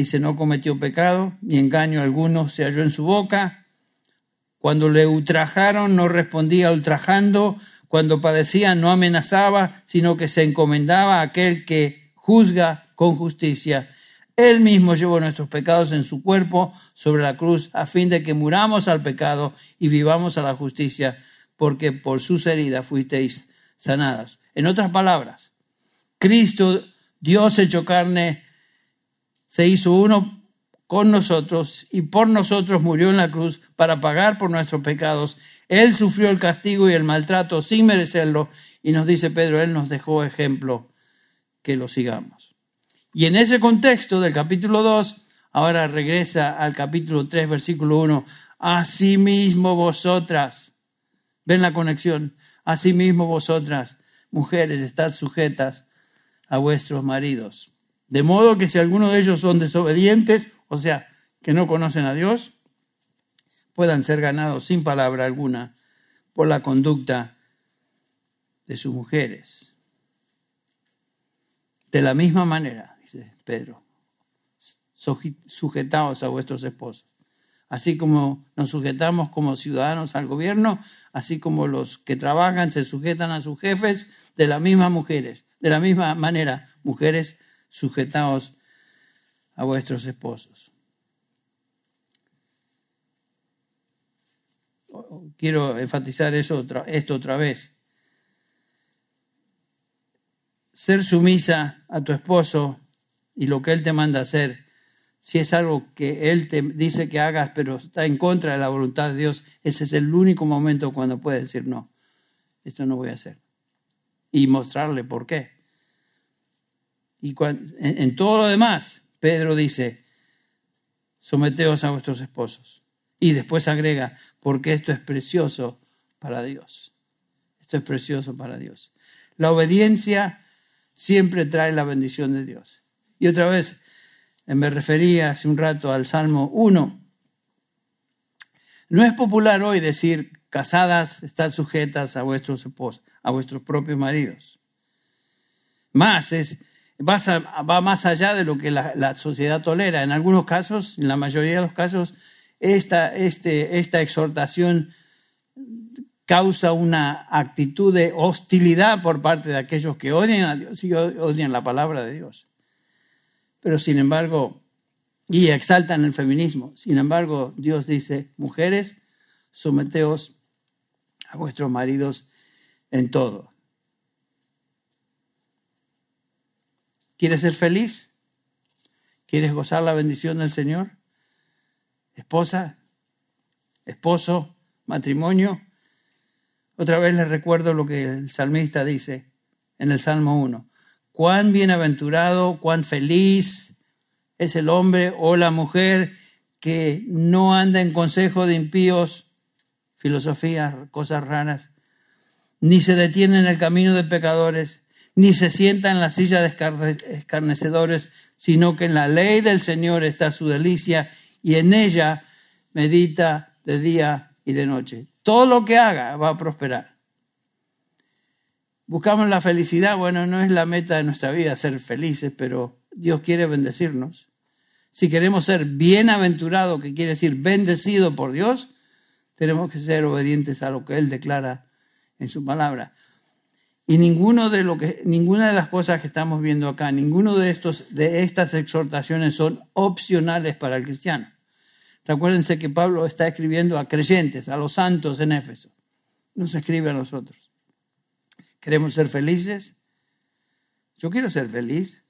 Dice, no cometió pecado, ni engaño alguno se halló en su boca. Cuando le ultrajaron, no respondía ultrajando. Cuando padecía, no amenazaba, sino que se encomendaba a aquel que juzga con justicia. Él mismo llevó nuestros pecados en su cuerpo sobre la cruz, a fin de que muramos al pecado y vivamos a la justicia, porque por sus heridas fuisteis sanadas. En otras palabras, Cristo, Dios hecho carne, se hizo uno con nosotros y por nosotros murió en la cruz para pagar por nuestros pecados. Él sufrió el castigo y el maltrato sin merecerlo y nos dice Pedro, Él nos dejó ejemplo que lo sigamos. Y en ese contexto del capítulo 2, ahora regresa al capítulo 3, versículo 1, asimismo vosotras, ven la conexión, asimismo vosotras, mujeres, estad sujetas a vuestros maridos de modo que si alguno de ellos son desobedientes, o sea, que no conocen a Dios, puedan ser ganados sin palabra alguna por la conducta de sus mujeres. De la misma manera, dice Pedro, sujetaos a vuestros esposos. Así como nos sujetamos como ciudadanos al gobierno, así como los que trabajan se sujetan a sus jefes, de la misma mujeres, de la misma manera, mujeres sujetaos a vuestros esposos. Quiero enfatizar eso esto otra vez. Ser sumisa a tu esposo y lo que él te manda hacer, si es algo que él te dice que hagas, pero está en contra de la voluntad de Dios, ese es el único momento cuando puedes decir no, esto no voy a hacer. Y mostrarle por qué. Y en todo lo demás, Pedro dice, someteos a vuestros esposos. Y después agrega, porque esto es precioso para Dios. Esto es precioso para Dios. La obediencia siempre trae la bendición de Dios. Y otra vez, me refería hace un rato al Salmo 1. No es popular hoy decir casadas están sujetas a vuestros esposos, a vuestros propios maridos. Más es va, más allá de lo que la, sociedad tolera. En algunos casos, en la mayoría de los casos, esta, este, esta exhortación causa una actitud de hostilidad por parte de aquellos que odian a Dios y odian la palabra de Dios. Pero sin embargo, y exaltan el feminismo, sin embargo, Dios dice, mujeres, someteos a vuestros maridos en todo. ¿Quieres ser feliz? ¿Quieres gozar la bendición del Señor? Esposa, esposo, matrimonio. Otra vez les recuerdo lo que el salmista dice en el Salmo 1. Cuán bienaventurado, cuán feliz es el hombre o la mujer que no anda en consejo de impíos, filosofías, cosas raras, ni se detiene en el camino de pecadores, ni se sienta en la silla de escarnecedores, sino que en la ley del Señor está su delicia y en ella medita de día y de noche. Todo lo que haga va a prosperar. Buscamos la felicidad, bueno, no es la meta de nuestra vida ser felices, pero Dios quiere bendecirnos. Si queremos ser bienaventurados, que quiere decir bendecido por Dios, tenemos que ser obedientes a lo que Él declara en su palabra. Y ninguno de lo que, ninguna de las cosas que estamos viendo acá, ninguno de, de estas exhortaciones son opcionales para el cristiano. Recuérdense que Pablo está escribiendo a creyentes, a los santos en Éfeso. No se escribe a nosotros. ¿Queremos ser felices? Yo quiero ser feliz.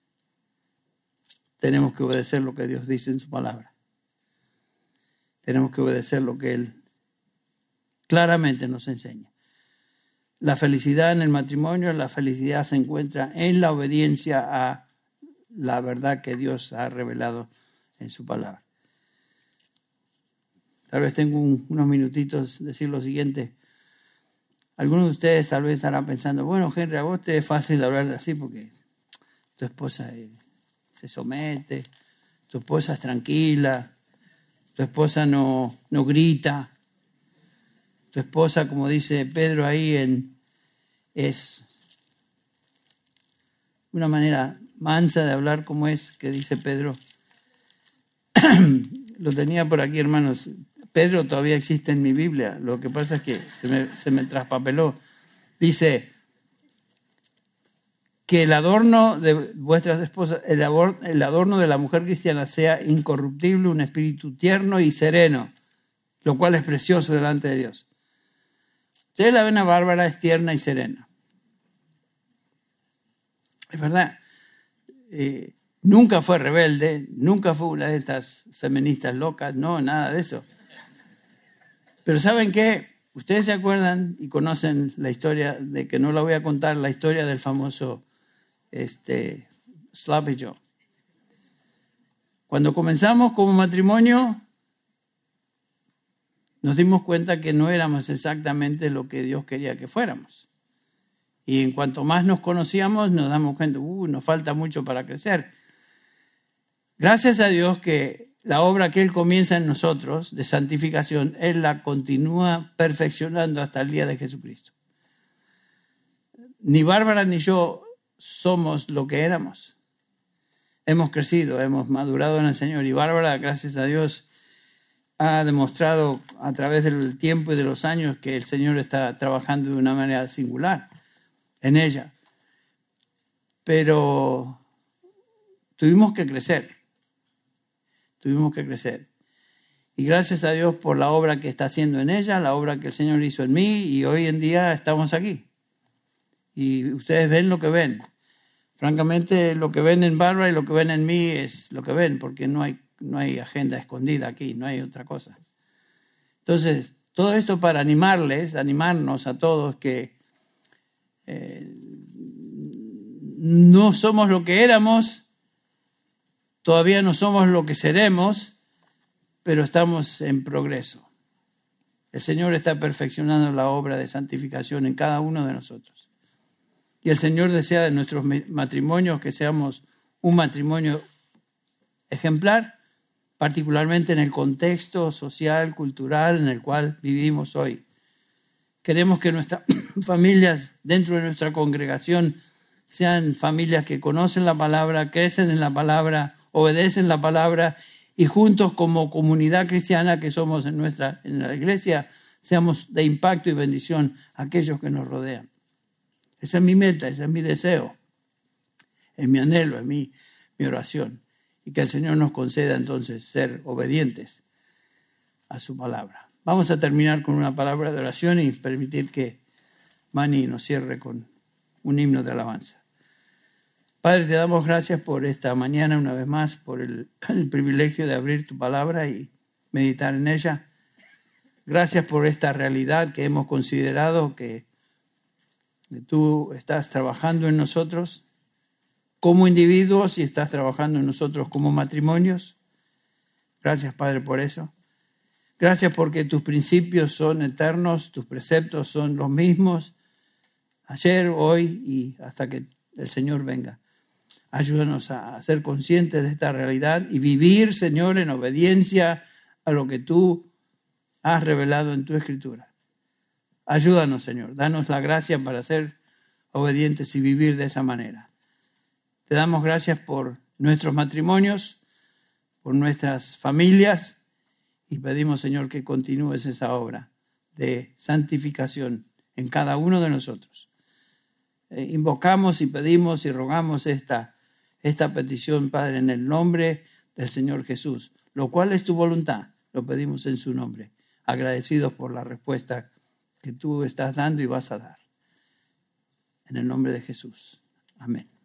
Tenemos que obedecer lo que Dios dice en su palabra. Tenemos que obedecer lo que Él claramente nos enseña. La felicidad en el matrimonio, la felicidad se encuentra en la obediencia a la verdad que Dios ha revelado en su palabra. Tal vez tengo unos minutitos decir lo siguiente. Algunos de ustedes tal vez estarán pensando, bueno, Henry, a vos te es fácil hablar así porque tu esposa eh, se somete, tu esposa es tranquila, tu esposa no, no grita, tu esposa, como dice Pedro ahí, en, es una manera mansa de hablar como es, que dice Pedro. Lo tenía por aquí, hermanos. Pedro todavía existe en mi Biblia. Lo que pasa es que se me, se me traspapeló. Dice que el adorno de vuestras esposas, el adorno de la mujer cristiana sea incorruptible, un espíritu tierno y sereno, lo cual es precioso delante de Dios. Ustedes la ven a Bárbara, es tierna y serena. Es verdad. Eh, nunca fue rebelde, nunca fue una de estas feministas locas, no, nada de eso. Pero ¿saben qué? Ustedes se acuerdan y conocen la historia de que no la voy a contar, la historia del famoso este, Sloppy Joe. Cuando comenzamos como matrimonio, nos dimos cuenta que no éramos exactamente lo que Dios quería que fuéramos. Y en cuanto más nos conocíamos, nos damos cuenta, uh, nos falta mucho para crecer. Gracias a Dios que la obra que Él comienza en nosotros de santificación, Él la continúa perfeccionando hasta el día de Jesucristo. Ni Bárbara ni yo somos lo que éramos. Hemos crecido, hemos madurado en el Señor y Bárbara, gracias a Dios, ha demostrado a través del tiempo y de los años que el Señor está trabajando de una manera singular en ella. Pero tuvimos que crecer, tuvimos que crecer. Y gracias a Dios por la obra que está haciendo en ella, la obra que el Señor hizo en mí, y hoy en día estamos aquí. Y ustedes ven lo que ven. Francamente, lo que ven en Bárbara y lo que ven en mí es lo que ven, porque no hay no hay agenda escondida aquí, no hay otra cosa. Entonces, todo esto para animarles, animarnos a todos que eh, no somos lo que éramos, todavía no somos lo que seremos, pero estamos en progreso. El Señor está perfeccionando la obra de santificación en cada uno de nosotros. Y el Señor desea de nuestros matrimonios que seamos un matrimonio ejemplar, particularmente en el contexto social, cultural en el cual vivimos hoy. Queremos que nuestras familias dentro de nuestra congregación sean familias que conocen la palabra, crecen en la palabra, obedecen la palabra y juntos como comunidad cristiana que somos en nuestra en la iglesia seamos de impacto y bendición a aquellos que nos rodean. Esa es mi meta, ese es mi deseo, es mi anhelo, es mi, mi oración. Y que el Señor nos conceda entonces ser obedientes a su palabra. Vamos a terminar con una palabra de oración y permitir que Mani nos cierre con un himno de alabanza. Padre, te damos gracias por esta mañana una vez más, por el, el privilegio de abrir tu palabra y meditar en ella. Gracias por esta realidad que hemos considerado que tú estás trabajando en nosotros como individuos y estás trabajando en nosotros como matrimonios. Gracias, Padre, por eso. Gracias porque tus principios son eternos, tus preceptos son los mismos, ayer, hoy y hasta que el Señor venga. Ayúdanos a ser conscientes de esta realidad y vivir, Señor, en obediencia a lo que tú has revelado en tu escritura. Ayúdanos, Señor. Danos la gracia para ser obedientes y vivir de esa manera. Te damos gracias por nuestros matrimonios, por nuestras familias y pedimos, Señor, que continúes esa obra de santificación en cada uno de nosotros. Eh, invocamos y pedimos y rogamos esta, esta petición, Padre, en el nombre del Señor Jesús, lo cual es tu voluntad. Lo pedimos en su nombre, agradecidos por la respuesta que tú estás dando y vas a dar. En el nombre de Jesús. Amén.